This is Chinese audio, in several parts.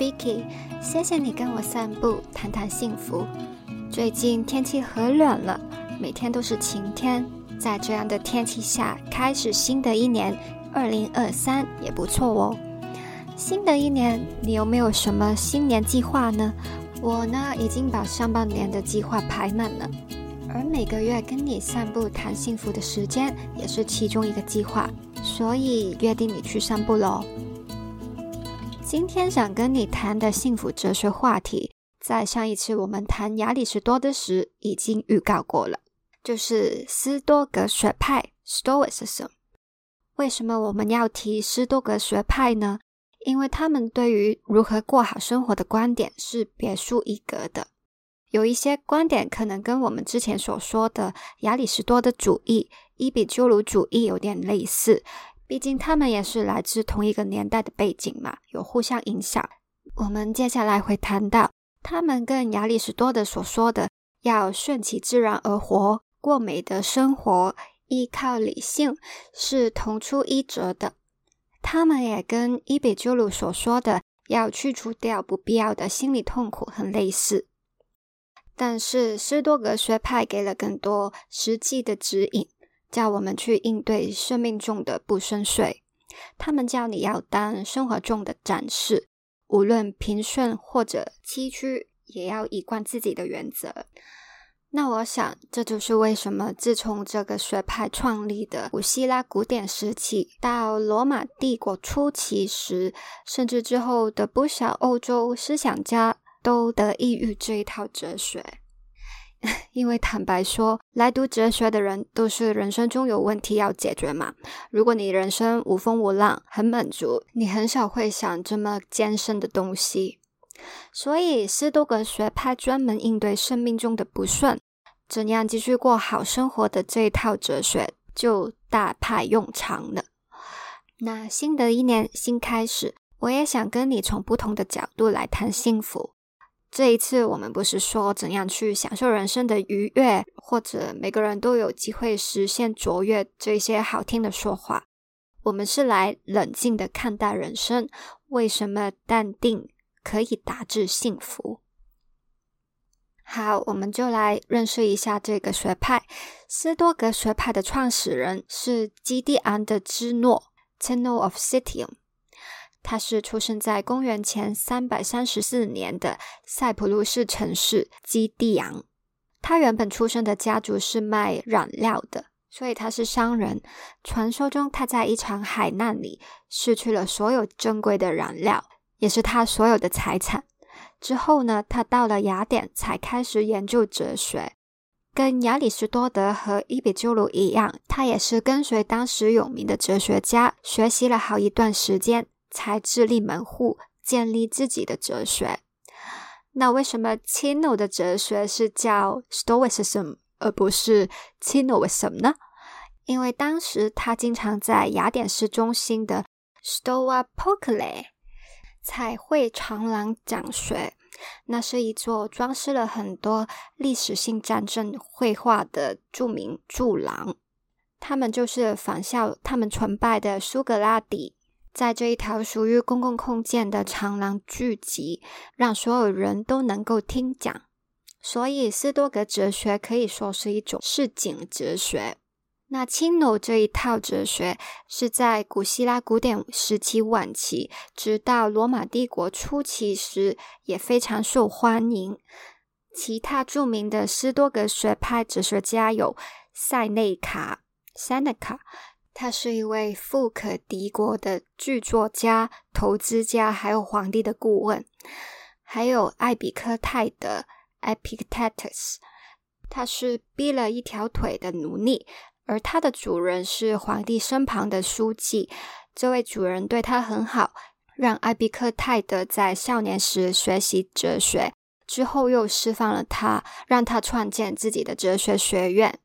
Vicky，谢谢你跟我散步，谈谈幸福。最近天气和暖了，每天都是晴天，在这样的天气下，开始新的一年，二零二三也不错哦。新的一年，你有没有什么新年计划呢？我呢，已经把上半年的计划排满了，而每个月跟你散步谈幸福的时间，也是其中一个计划，所以约定你去散步喽。今天想跟你谈的幸福哲学话题，在上一次我们谈亚里士多德时已经预告过了，就是斯多格学派 （Stoicism）。为什么我们要提斯多格学派呢？因为他们对于如何过好生活的观点是别树一格的，有一些观点可能跟我们之前所说的亚里士多德主义、伊比鸠鲁主义有点类似，毕竟他们也是来自同一个年代的背景嘛，有互相影响。我们接下来会谈到，他们跟亚里士多德所说的要顺其自然而活、过美的生活、依靠理性是同出一辙的。他们也跟伊比鸠鲁所说的要去除掉不必要的心理痛苦很类似，但是斯多格学派给了更多实际的指引，叫我们去应对生命中的不顺遂。他们叫你要当生活中的战士，无论平顺或者崎岖，也要一贯自己的原则。那我想，这就是为什么自从这个学派创立的古希腊古典时期到罗马帝国初期时，甚至之后的不少欧洲思想家都得益于这一套哲学。因为坦白说，来读哲学的人都是人生中有问题要解决嘛。如果你人生无风无浪，很满足，你很少会想这么艰深的东西。所以，斯多格学派专门应对生命中的不顺，怎样继续过好生活的这一套哲学就大派用场了。那新的一年新开始，我也想跟你从不同的角度来谈幸福。这一次，我们不是说怎样去享受人生的愉悦，或者每个人都有机会实现卓越这些好听的说话。我们是来冷静的看待人生，为什么淡定？可以达至幸福。好，我们就来认识一下这个学派。斯多格学派的创始人是基蒂安的芝诺 （Zeno of Citium），他是出生在公元前三百三十四年的塞浦路斯城市基蒂昂。他原本出生的家族是卖染料的，所以他是商人。传说中，他在一场海难里失去了所有珍贵的染料。也是他所有的财产。之后呢，他到了雅典，才开始研究哲学。跟亚里士多德和伊比鸠鲁一样，他也是跟随当时有名的哲学家学习了好一段时间，才自立门户，建立自己的哲学。那为什么 Cino 的哲学是叫 Stoicism 而不是 Cinoism 呢？因为当时他经常在雅典市中心的 Stoa p o k l e。彩绘长廊讲学，那是一座装饰了很多历史性战争绘画的著名柱廊。他们就是仿效他们崇拜的苏格拉底，在这一条属于公共空间的长廊聚集，让所有人都能够听讲。所以，斯多格哲学可以说是一种市井哲学。那青楼这一套哲学是在古希腊古典时期晚期，直到罗马帝国初期时也非常受欢迎。其他著名的斯多格学派哲学家有塞内卡 （Seneca），他是一位富可敌国的剧作家、投资家，还有皇帝的顾问；还有艾比克泰的 （Epictetus），他是逼了一条腿的奴隶。而他的主人是皇帝身旁的书记，这位主人对他很好，让艾比克泰德在少年时学习哲学，之后又释放了他，让他创建自己的哲学学院。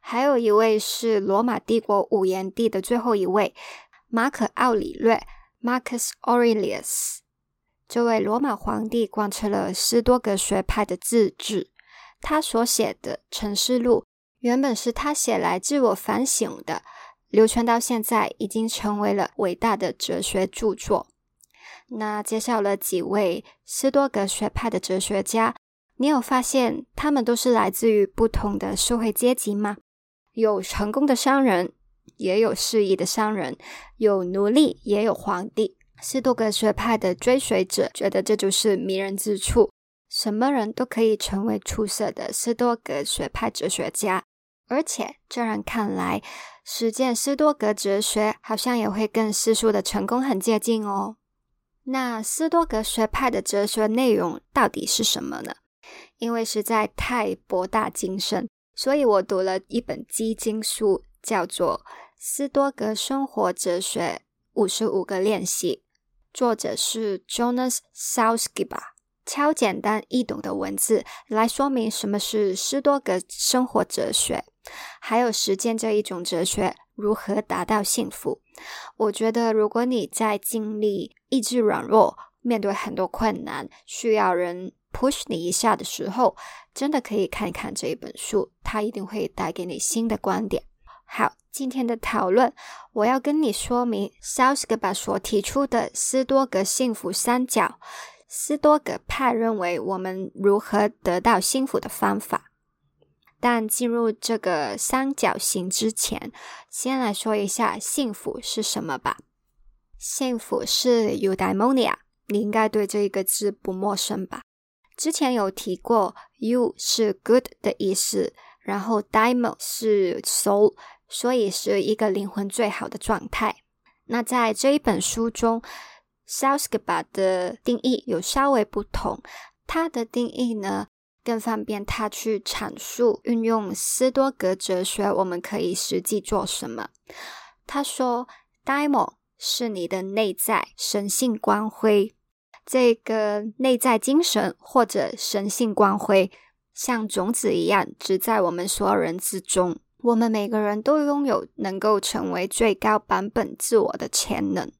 还有一位是罗马帝国五炎帝的最后一位，马可奥里略 （Marcus Aurelius）。这位罗马皇帝贯彻了斯多格学派的自治，他所写的《城市录》。原本是他写来自我反省的，流传到现在已经成为了伟大的哲学著作。那介绍了几位斯多格学派的哲学家，你有发现他们都是来自于不同的社会阶级吗？有成功的商人，也有失意的商人，有奴隶，也有皇帝。斯多格学派的追随者觉得这就是迷人之处，什么人都可以成为出色的斯多格学派哲学家。而且，这样看来，实践斯多格哲学好像也会跟世俗的成功很接近哦。那斯多格学派的哲学内容到底是什么呢？因为实在太博大精深，所以我读了一本基金书，叫做《斯多格生活哲学五十五个练习》，作者是 Jonas Salzgiber。超简单易懂的文字来说明什么是斯多格生活哲学，还有实践这一种哲学如何达到幸福。我觉得，如果你在经历意志软弱、面对很多困难、需要人 push 你一下的时候，真的可以看一看这一本书，它一定会带给你新的观点。好，今天的讨论，我要跟你说明 s a l s g b a 所提出的斯多格幸福三角。斯多格派认为我们如何得到幸福的方法，但进入这个三角形之前，先来说一下幸福是什么吧。幸福是 eudaimonia，你应该对这一个字不陌生吧？之前有提过，you 是 good 的意思，然后 diamond 是 soul，所以是一个灵魂最好的状态。那在这一本书中。Salzgiber 的定义有稍微不同，它的定义呢更方便他去阐述运用斯多格哲学，我们可以实际做什么。他说 d i a m o 是你的内在神性光辉，这个内在精神或者神性光辉，像种子一样植在我们所有人之中。我们每个人都拥有能够成为最高版本自我的潜能。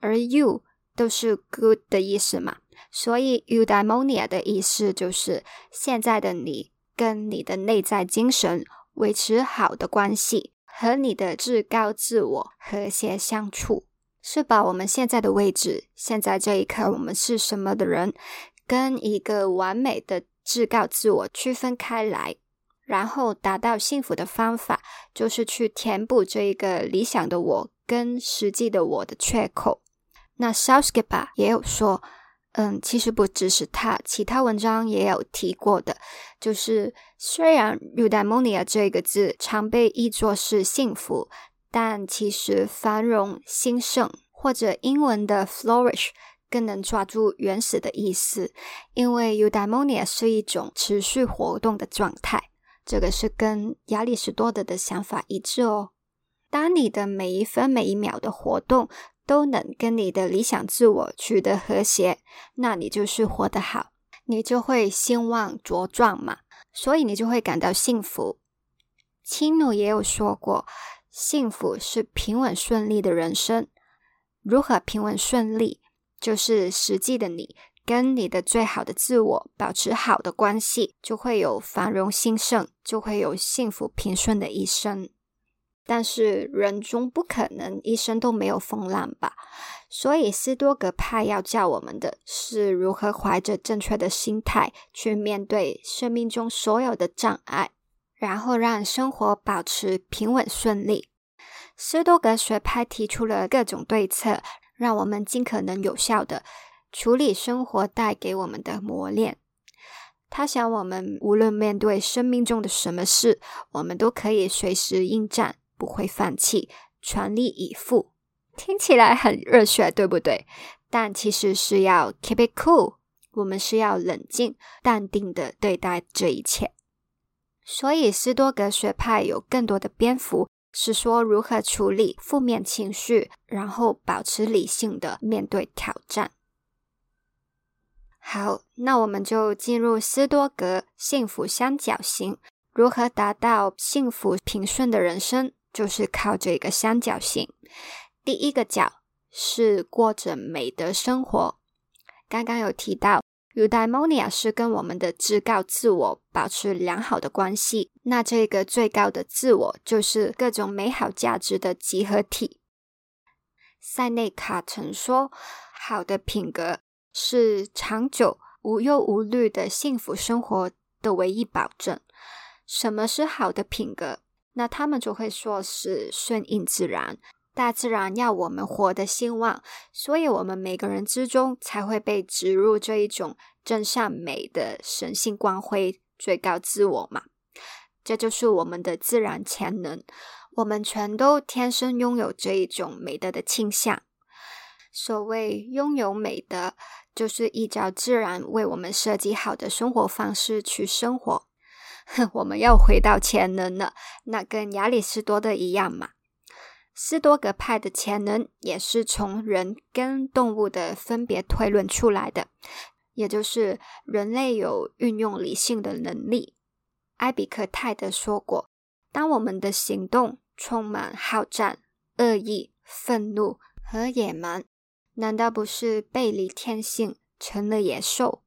而 you 都是 good 的意思嘛，所以 eudaimonia 的意思就是现在的你跟你的内在精神维持好的关系，和你的至高自我和谐相处，是把我们现在的位置，现在这一刻我们是什么的人，跟一个完美的至高自我区分开来，然后达到幸福的方法，就是去填补这一个理想的我跟实际的我的缺口。那 Salzgiber 也有说，嗯，其实不只是他，其他文章也有提过的，就是虽然 eudaimonia 这个字常被译作是幸福，但其实繁荣兴盛或者英文的 flourish 更能抓住原始的意思，因为 eudaimonia 是一种持续活动的状态，这个是跟亚里士多德的想法一致哦。当你的每一分每一秒的活动，都能跟你的理想自我取得和谐，那你就是活得好，你就会兴旺茁壮嘛，所以你就会感到幸福。青努也有说过，幸福是平稳顺利的人生。如何平稳顺利？就是实际的你跟你的最好的自我保持好的关系，就会有繁荣兴盛，就会有幸福平顺的一生。但是人终不可能一生都没有风浪吧？所以斯多格派要教我们的是如何怀着正确的心态去面对生命中所有的障碍，然后让生活保持平稳顺利。斯多格学派提出了各种对策，让我们尽可能有效的处理生活带给我们的磨练。他想我们无论面对生命中的什么事，我们都可以随时应战。不会放弃，全力以赴，听起来很热血，对不对？但其实是要 keep it cool，我们是要冷静、淡定的对待这一切。所以，斯多格学派有更多的篇幅是说如何处理负面情绪，然后保持理性的面对挑战。好，那我们就进入斯多格幸福三角形，如何达到幸福平顺的人生？就是靠这个三角形，第一个角是过着美的生活。刚刚有提到，eudaimonia 是跟我们的至高自我保持良好的关系。那这个最高的自我就是各种美好价值的集合体。塞内卡曾说：“好的品格是长久无忧无虑的幸福生活的唯一保证。”什么是好的品格？那他们就会说是顺应自然，大自然要我们活的兴旺，所以我们每个人之中才会被植入这一种真善美的神性光辉，最高自我嘛。这就是我们的自然潜能，我们全都天生拥有这一种美德的倾向。所谓拥有美德，就是依照自然为我们设计好的生活方式去生活。哼 我们要回到潜能了，那跟亚里士多德一样嘛。斯多格派的潜能也是从人跟动物的分别推论出来的，也就是人类有运用理性的能力。埃比克泰德说过：“当我们的行动充满好战、恶意、愤怒和野蛮，难道不是背离天性，成了野兽？”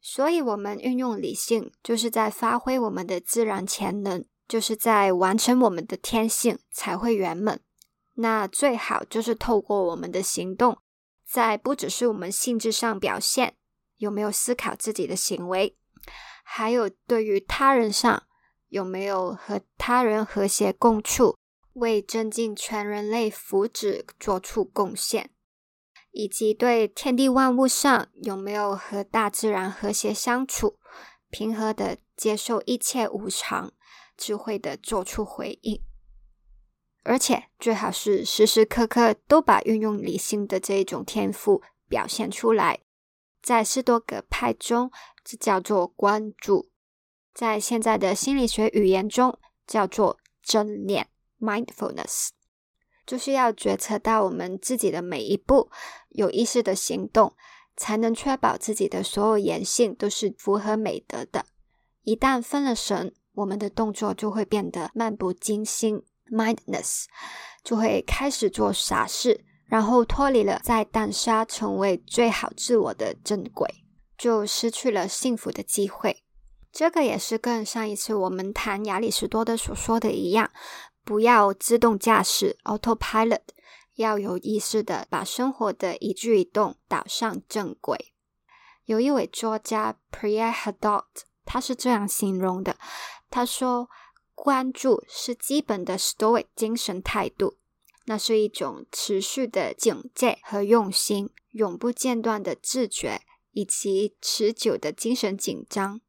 所以，我们运用理性，就是在发挥我们的自然潜能，就是在完成我们的天性，才会圆满。那最好就是透过我们的行动，在不只是我们性质上表现，有没有思考自己的行为，还有对于他人上，有没有和他人和谐共处，为增进全人类福祉做出贡献。以及对天地万物上有没有和大自然和谐相处，平和的接受一切无常，智慧的做出回应，而且最好是时时刻刻都把运用理性的这一种天赋表现出来。在斯多葛派中，这叫做关注；在现在的心理学语言中，叫做正念 （mindfulness）。就是要决策到我们自己的每一步，有意识的行动，才能确保自己的所有言行都是符合美德的。一旦分了神，我们的动作就会变得漫不经心 （mindless），就会开始做傻事，然后脱离了在当下成为最好自我的正轨，就失去了幸福的机会。这个也是跟上一次我们谈亚里士多德所说的一样。不要自动驾驶 （autopilot），要有意识的把生活的一举一动导上正轨。有一位作家 Pierre Hadot，他是这样形容的：他说，关注是基本的 Stoic 精神态度，那是一种持续的警戒和用心，永不间断的自觉，以及持久的精神紧张。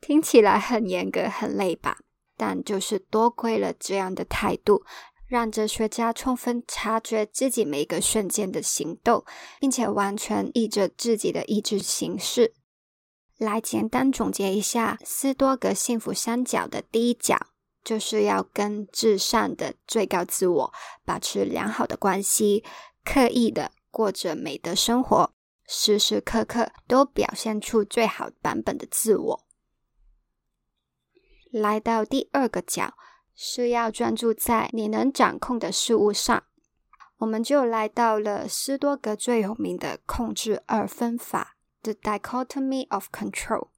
听起来很严格，很累吧？但就是多亏了这样的态度，让哲学家充分察觉自己每个瞬间的行动，并且完全依着自己的意志行事。来简单总结一下斯多格幸福三角的第一角，就是要跟至善的最高自我保持良好的关系，刻意的过着美的生活，时时刻刻都表现出最好版本的自我。来到第二个角，是要专注在你能掌控的事物上。我们就来到了斯多格最有名的控制二分法 （The Dichotomy of Control），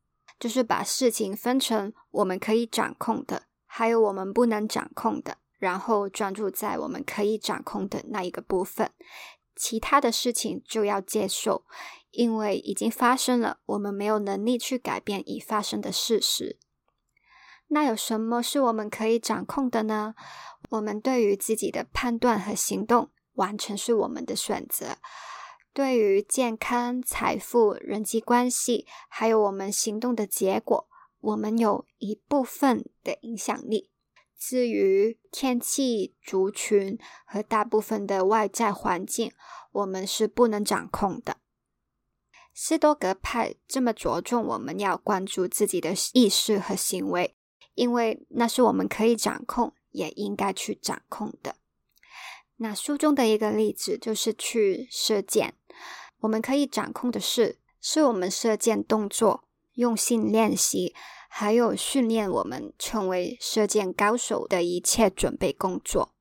就是把事情分成我们可以掌控的，还有我们不能掌控的，然后专注在我们可以掌控的那一个部分，其他的事情就要接受，因为已经发生了，我们没有能力去改变已发生的事实。那有什么是我们可以掌控的呢？我们对于自己的判断和行动完全是我们的选择。对于健康、财富、人际关系，还有我们行动的结果，我们有一部分的影响力。至于天气、族群和大部分的外在环境，我们是不能掌控的。斯多格派这么着重我们要关注自己的意识和行为。因为那是我们可以掌控，也应该去掌控的。那书中的一个例子就是去射箭，我们可以掌控的是，是我们射箭动作用心练习，还有训练我们成为射箭高手的一切准备工作。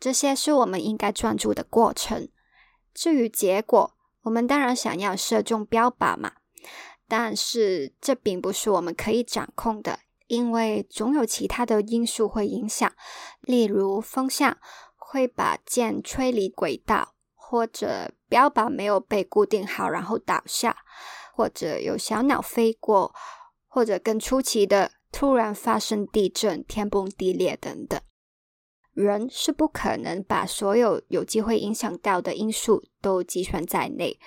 这些是我们应该专注的过程。至于结果，我们当然想要射中标靶嘛，但是这并不是我们可以掌控的。因为总有其他的因素会影响，例如风向会把箭吹离轨道，或者标靶没有被固定好，然后倒下，或者有小鸟飞过，或者更出奇的突然发生地震、天崩地裂等等。人是不可能把所有有机会影响到的因素都计算在内，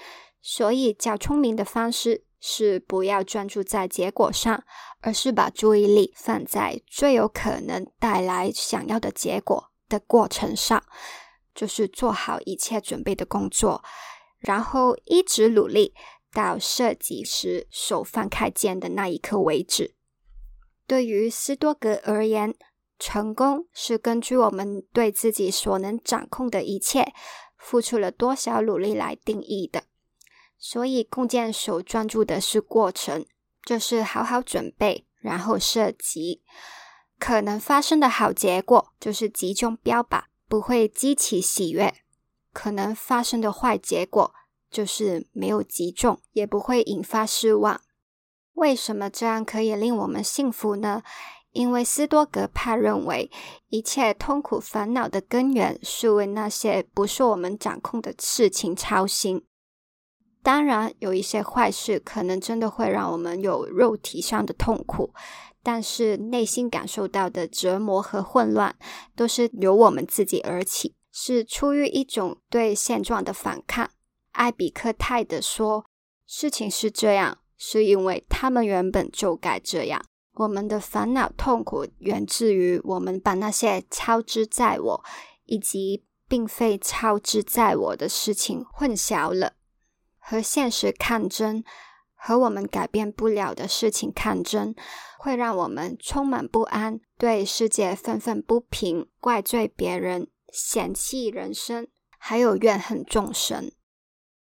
所以较聪明的方式是不要专注在结果上，而是把注意力放在最有可能带来想要的结果的过程上，就是做好一切准备的工作，然后一直努力到射击时手放开箭的那一刻为止。对于斯多格而言。成功是根据我们对自己所能掌控的一切付出了多少努力来定义的。所以，弓箭手专注的是过程，就是好好准备，然后射击。可能发生的好结果就是集中标靶，不会激起喜悦；可能发生的坏结果就是没有击中，也不会引发失望。为什么这样可以令我们幸福呢？因为斯多格派认为，一切痛苦烦恼的根源是为那些不受我们掌控的事情操心。当然，有一些坏事可能真的会让我们有肉体上的痛苦，但是内心感受到的折磨和混乱都是由我们自己而起，是出于一种对现状的反抗。艾比克泰德说：“事情是这样，是因为他们原本就该这样。”我们的烦恼痛苦源自于我们把那些超之在我以及并非超之在我的事情混淆了，和现实抗争，和我们改变不了的事情抗争，会让我们充满不安，对世界愤愤不平，怪罪别人，嫌弃人生，还有怨恨众生。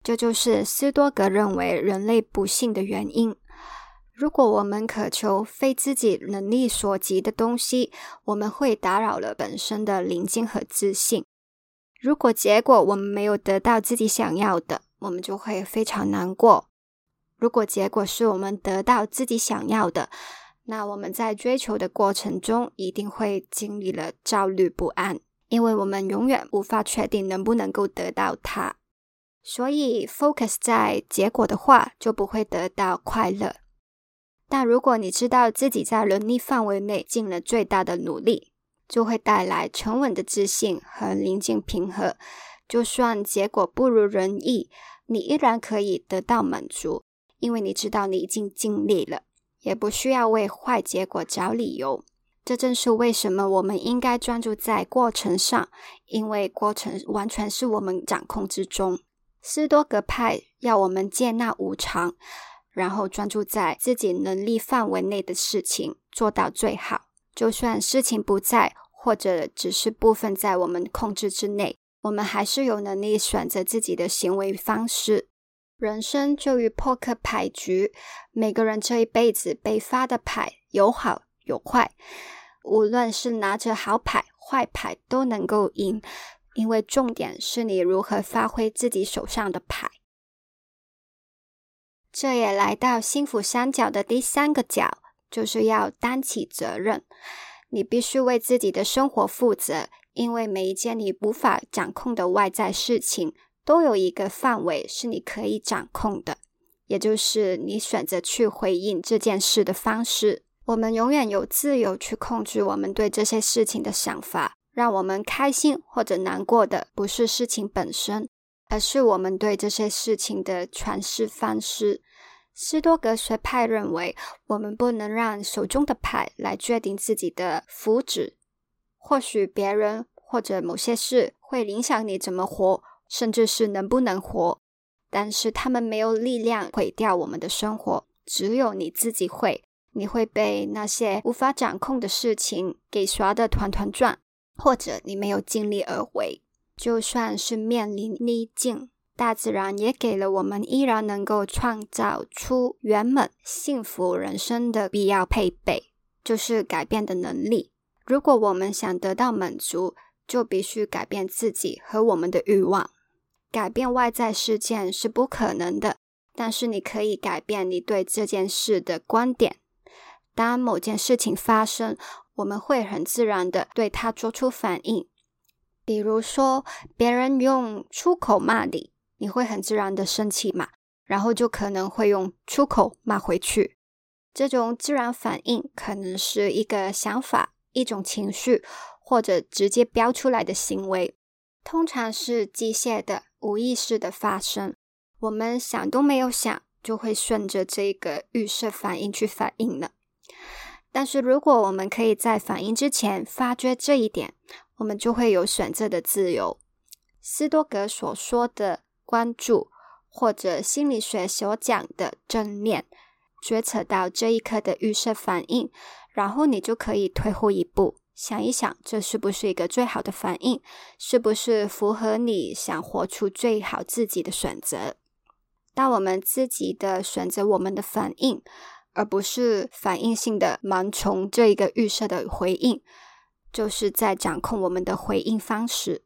这就是斯多格认为人类不幸的原因。如果我们渴求非自己能力所及的东西，我们会打扰了本身的宁静和自信。如果结果我们没有得到自己想要的，我们就会非常难过。如果结果是我们得到自己想要的，那我们在追求的过程中一定会经历了焦虑不安，因为我们永远无法确定能不能够得到它。所以，focus 在结果的话，就不会得到快乐。但如果你知道自己在能力范围内尽了最大的努力，就会带来沉稳的自信和宁静平和。就算结果不如人意，你依然可以得到满足，因为你知道你已经尽力了，也不需要为坏结果找理由。这正是为什么我们应该专注在过程上，因为过程完全是我们掌控之中。斯多格派要我们接纳无常。然后专注在自己能力范围内的事情，做到最好。就算事情不在，或者只是部分在我们控制之内，我们还是有能力选择自己的行为方式。人生就如扑克牌局，每个人这一辈子被发的牌有好有坏，无论是拿着好牌坏牌都能够赢，因为重点是你如何发挥自己手上的牌。这也来到幸福三角的第三个角，就是要担起责任。你必须为自己的生活负责，因为每一件你无法掌控的外在事情，都有一个范围是你可以掌控的，也就是你选择去回应这件事的方式。我们永远有自由去控制我们对这些事情的想法。让我们开心或者难过的，不是事情本身，而是我们对这些事情的诠释方式。斯多格学派认为，我们不能让手中的牌来决定自己的福祉。或许别人或者某些事会影响你怎么活，甚至是能不能活，但是他们没有力量毁掉我们的生活。只有你自己会，你会被那些无法掌控的事情给耍得团团转，或者你没有尽力而为，就算是面临逆境。大自然也给了我们依然能够创造出圆满幸福人生的必要配备，就是改变的能力。如果我们想得到满足，就必须改变自己和我们的欲望。改变外在事件是不可能的，但是你可以改变你对这件事的观点。当某件事情发生，我们会很自然的对它做出反应。比如说，别人用出口骂你，你会很自然的生气嘛，然后就可能会用出口骂回去。这种自然反应可能是一个想法、一种情绪，或者直接标出来的行为，通常是机械的、无意识的发生。我们想都没有想，就会顺着这个预设反应去反应了。但是如果我们可以在反应之前发觉这一点，我们就会有选择的自由。斯多格所说的关注，或者心理学所讲的正念。觉察到这一刻的预设反应，然后你就可以退后一步，想一想，这是不是一个最好的反应？是不是符合你想活出最好自己的选择？当我们自己的选择，我们的反应，而不是反应性的盲从这一个预设的回应，就是在掌控我们的回应方式。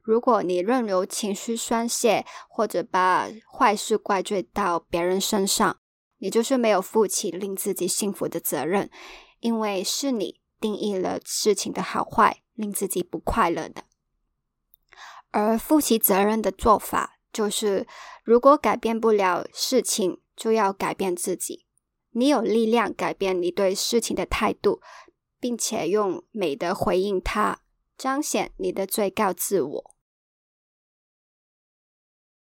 如果你任由情绪宣泄，或者把坏事怪罪到别人身上，你就是没有负起令自己幸福的责任，因为是你定义了事情的好坏，令自己不快乐的。而负起责任的做法，就是如果改变不了事情，就要改变自己。你有力量改变你对事情的态度，并且用美的回应它，彰显你的最高自我。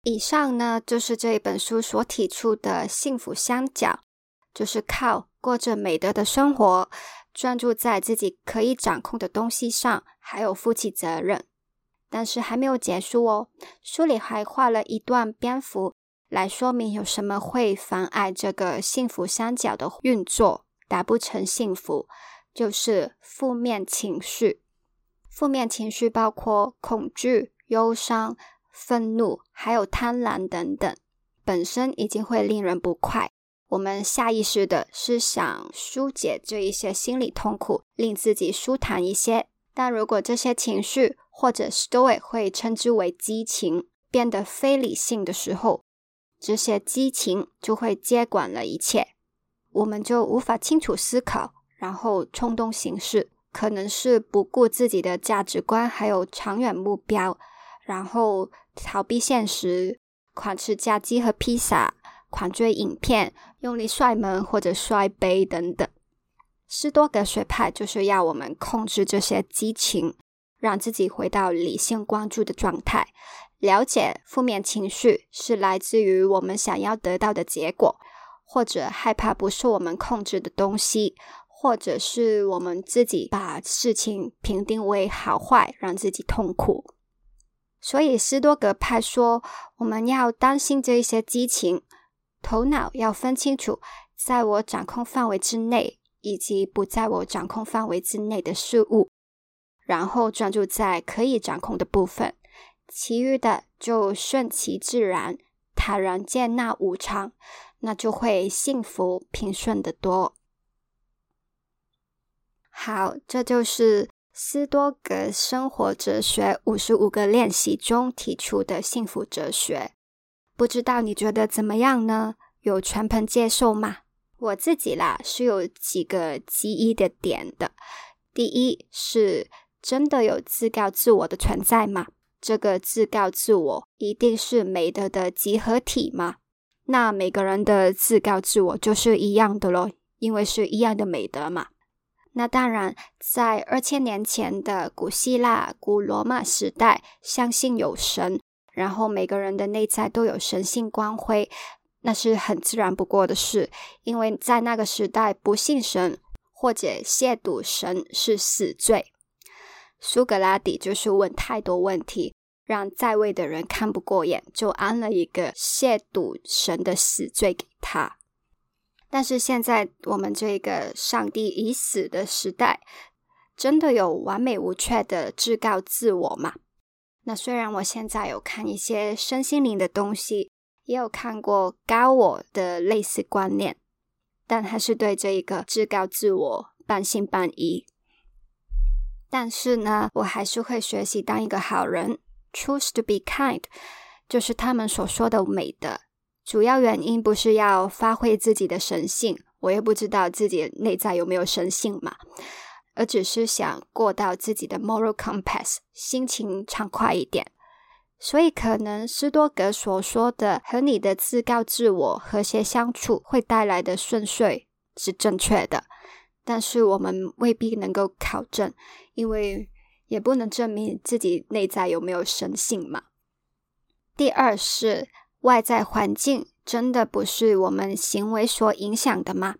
以上呢，就是这一本书所提出的幸福三角，就是靠过着美德的生活，专注在自己可以掌控的东西上，还有负起责任。但是还没有结束哦，书里还画了一段蝙蝠来说明有什么会妨碍这个幸福三角的运作，达不成幸福，就是负面情绪。负面情绪包括恐惧、忧伤。愤怒，还有贪婪等等，本身已经会令人不快。我们下意识的是想疏解这一些心理痛苦，令自己舒坦一些。但如果这些情绪，或者 Stoic 会称之为激情，变得非理性的时候，这些激情就会接管了一切，我们就无法清楚思考，然后冲动行事，可能是不顾自己的价值观，还有长远目标。然后逃避现实，狂吃炸鸡和披萨，狂追影片，用力摔门或者摔杯等等。斯多格学派就是要我们控制这些激情，让自己回到理性关注的状态，了解负面情绪是来自于我们想要得到的结果，或者害怕不是我们控制的东西，或者是我们自己把事情评定为好坏，让自己痛苦。所以，斯多格派说，我们要担心这一些激情，头脑要分清楚，在我掌控范围之内以及不在我掌控范围之内的事物，然后专注在可以掌控的部分，其余的就顺其自然，坦然接纳无常，那就会幸福平顺的多。好，这就是。斯多格生活哲学五十五个练习中提出的幸福哲学，不知道你觉得怎么样呢？有全盘接受吗？我自己啦是有几个记忆的点的。第一，是真的有自告自我的存在吗？这个自告自我一定是美德的集合体吗？那每个人的自告自我就是一样的咯，因为是一样的美德嘛。那当然，在二千年前的古希腊、古罗马时代，相信有神，然后每个人的内在都有神性光辉，那是很自然不过的事。因为在那个时代，不信神或者亵渎神是死罪。苏格拉底就是问太多问题，让在位的人看不过眼，就安了一个亵渎神的死罪给他。但是现在我们这个上帝已死的时代，真的有完美无缺的至高自我吗？那虽然我现在有看一些身心灵的东西，也有看过高我的类似观念，但还是对这一个至高自我半信半疑。但是呢，我还是会学习当一个好人，choose to be kind，就是他们所说的美德。主要原因不是要发挥自己的神性，我也不知道自己内在有没有神性嘛。而只是想过到自己的 moral compass，心情畅快一点。所以，可能斯多格所说的和你的自告自我和谐相处会带来的顺遂是正确的，但是我们未必能够考证，因为也不能证明自己内在有没有神性嘛。第二是外在环境真的不是我们行为所影响的吗？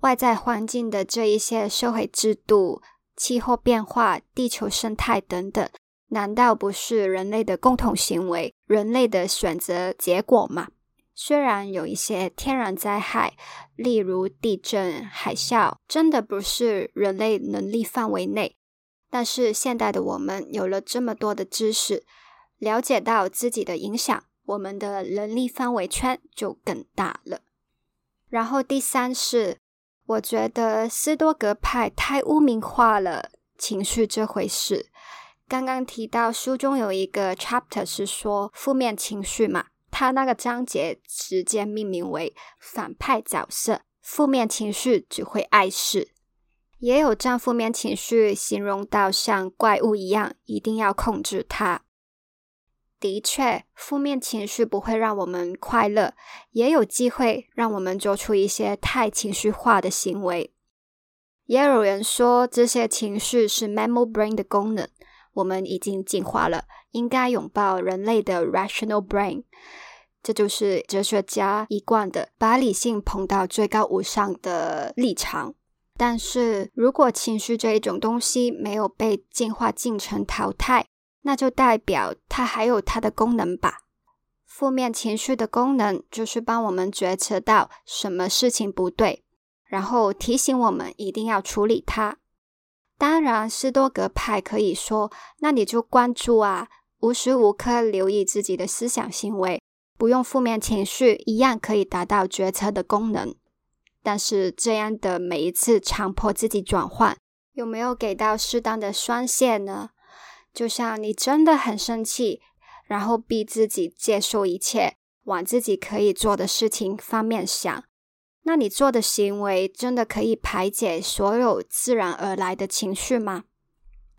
外在环境的这一些社会制度、气候变化、地球生态等等。难道不是人类的共同行为、人类的选择结果吗？虽然有一些天然灾害，例如地震、海啸，真的不是人类能力范围内，但是现代的我们有了这么多的知识，了解到自己的影响，我们的能力范围圈就更大了。然后第三是，我觉得斯多格派太污名化了情绪这回事。刚刚提到书中有一个 chapter 是说负面情绪嘛，他那个章节直接命名为反派角色，负面情绪只会碍事，也有将负面情绪形容到像怪物一样，一定要控制它。的确，负面情绪不会让我们快乐，也有机会让我们做出一些太情绪化的行为。也有人说这些情绪是 mammal brain 的功能。我们已经进化了，应该拥抱人类的 rational brain。这就是哲学家一贯的把理性捧到最高无上的立场。但是如果情绪这一种东西没有被进化进程淘汰，那就代表它还有它的功能吧。负面情绪的功能就是帮我们觉察到什么事情不对，然后提醒我们一定要处理它。当然，斯多格派可以说，那你就关注啊，无时无刻留意自己的思想行为，不用负面情绪，一样可以达到决策的功能。但是这样的每一次强迫自己转换，有没有给到适当的宣泄呢？就像你真的很生气，然后逼自己接受一切，往自己可以做的事情方面想。那你做的行为真的可以排解所有自然而来的情绪吗？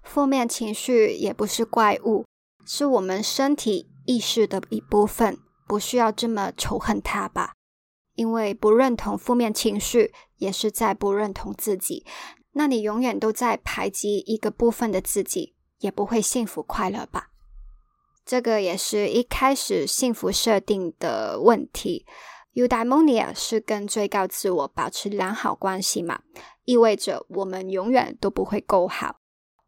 负面情绪也不是怪物，是我们身体意识的一部分，不需要这么仇恨它吧？因为不认同负面情绪，也是在不认同自己。那你永远都在排挤一个部分的自己，也不会幸福快乐吧？这个也是一开始幸福设定的问题。Eudaimonia 是跟最高自我保持良好关系嘛？意味着我们永远都不会够好，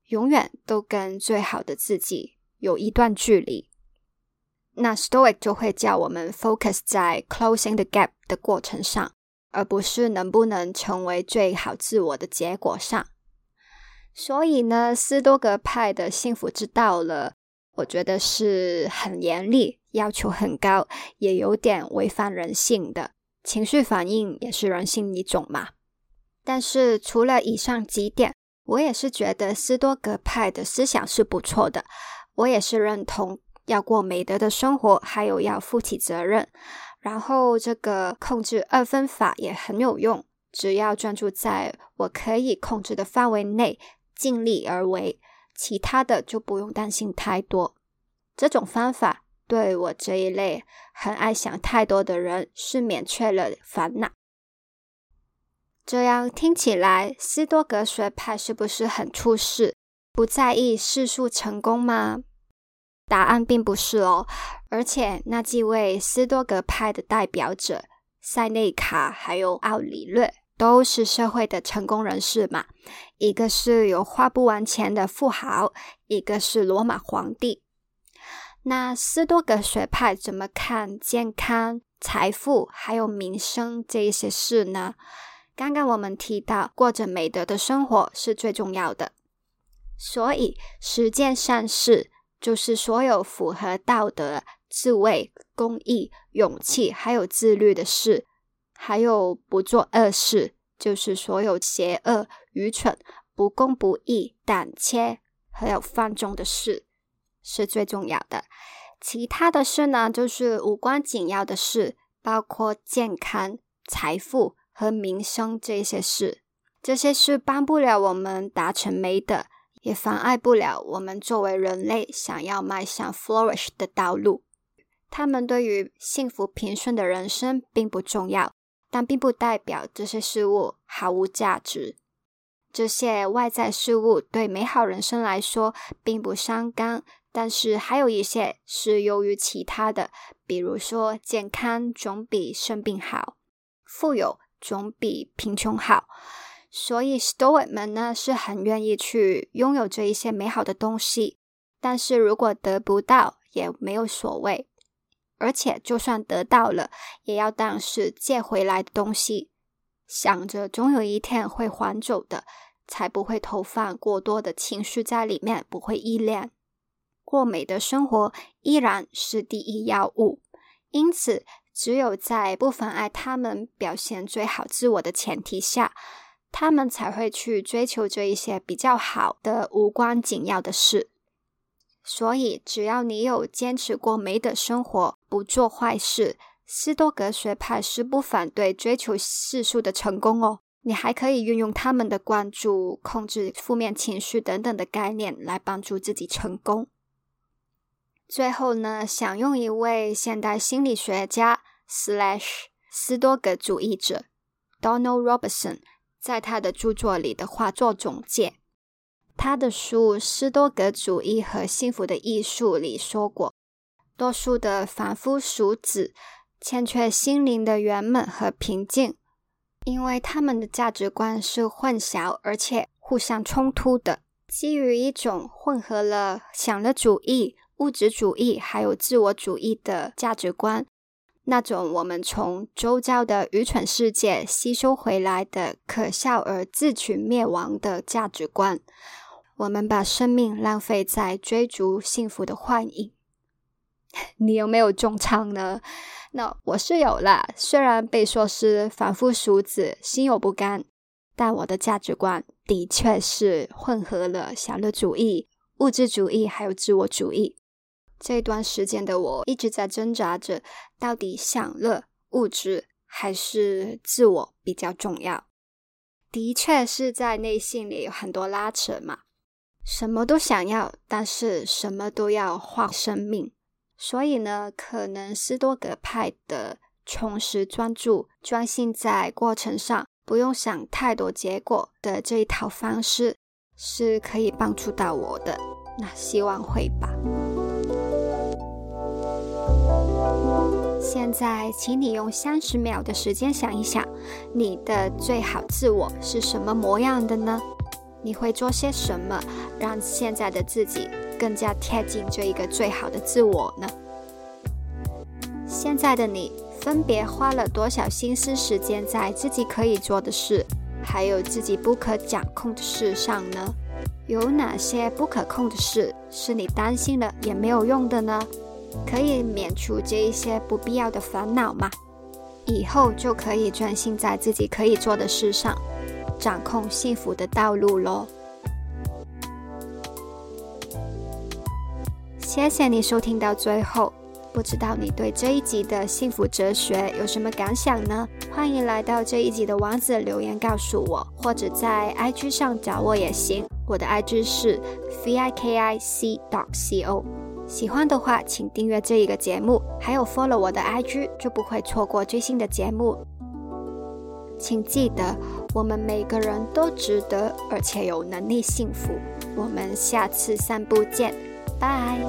永远都跟最好的自己有一段距离。那 Stoic 就会叫我们 focus 在 closing the gap 的过程上，而不是能不能成为最好自我的结果上。所以呢，斯多格派的幸福之道了，我觉得是很严厉。要求很高，也有点违反人性的情绪反应，也是人性一种嘛。但是除了以上几点，我也是觉得斯多格派的思想是不错的。我也是认同要过美德的生活，还有要负起责任。然后这个控制二分法也很有用，只要专注在我可以控制的范围内，尽力而为，其他的就不用担心太多。这种方法。对我这一类很爱想太多的人，是免却了烦恼。这样听起来，斯多格学派是不是很出世，不在意世俗成功吗？答案并不是哦。而且那几位斯多格派的代表者，塞内卡还有奥里略，都是社会的成功人士嘛。一个是有花不完钱的富豪，一个是罗马皇帝。那斯多格学派怎么看健康、财富还有民生这一些事呢？刚刚我们提到，过着美德的生活是最重要的，所以实践善事就是所有符合道德、智慧、公义、勇气还有自律的事，还有不做恶事，就是所有邪恶、愚蠢、不公不义、胆怯还有放纵的事。是最重要的，其他的事呢，就是无关紧要的事，包括健康、财富和民生这些事。这些事帮不了我们达成美德，也妨碍不了我们作为人类想要迈向 flourish 的道路。他们对于幸福平顺的人生并不重要，但并不代表这些事物毫无价值。这些外在事物对美好人生来说并不相干，但是还有一些是由于其他的，比如说健康总比生病好，富有总比贫穷好。所以，Stoic 们呢是很愿意去拥有这一些美好的东西，但是如果得不到也没有所谓，而且就算得到了，也要当是借回来的东西，想着总有一天会还走的，才不会投放过多的情绪在里面，不会依恋。过美的生活依然是第一要务，因此，只有在不妨碍他们表现最好自我的前提下。他们才会去追求这一些比较好的、无关紧要的事。所以，只要你有坚持过美的生活，不做坏事，斯多格学派是不反对追求世俗的成功哦。你还可以运用他们的关注、控制负面情绪等等的概念来帮助自己成功。最后呢，想用一位现代心理学家 /slash 斯多格主义者 Donald Robertson。在他的著作里的画作总结，他的书《斯多格主义和幸福的艺术》里说过，多数的凡夫俗子欠缺心灵的圆满和平静，因为他们的价值观是混淆而且互相冲突的，基于一种混合了享乐主义、物质主义还有自我主义的价值观。那种我们从周遭的愚蠢世界吸收回来的可笑而自取灭亡的价值观，我们把生命浪费在追逐幸福的幻影。你有没有中枪呢？那我是有了。虽然被说是凡夫俗子、心有不甘，但我的价值观的确是混合了享乐主义、物质主义还有自我主义。这段时间的我一直在挣扎着，到底享乐、物质还是自我比较重要？的确是在内心里有很多拉扯嘛，什么都想要，但是什么都要花生命。所以呢，可能斯多格派的充实、专注、专心在过程上，不用想太多结果的这一套方式，是可以帮助到我的。那希望会吧。现在，请你用三十秒的时间想一想，你的最好自我是什么模样的呢？你会做些什么，让现在的自己更加贴近这一个最好的自我呢？现在的你，分别花了多少心思时间在自己可以做的事，还有自己不可掌控的事上呢？有哪些不可控的事是你担心了也没有用的呢？可以免除这一些不必要的烦恼吗？以后就可以专心在自己可以做的事上，掌控幸福的道路喽。谢谢你收听到最后，不知道你对这一集的幸福哲学有什么感想呢？欢迎来到这一集的网址留言告诉我，或者在 IG 上找我也行。我的 IG 是 v i k i c dot c o。喜欢的话，请订阅这一个节目，还有 follow 我的 IG，就不会错过最新的节目。请记得，我们每个人都值得，而且有能力幸福。我们下次散步见，拜。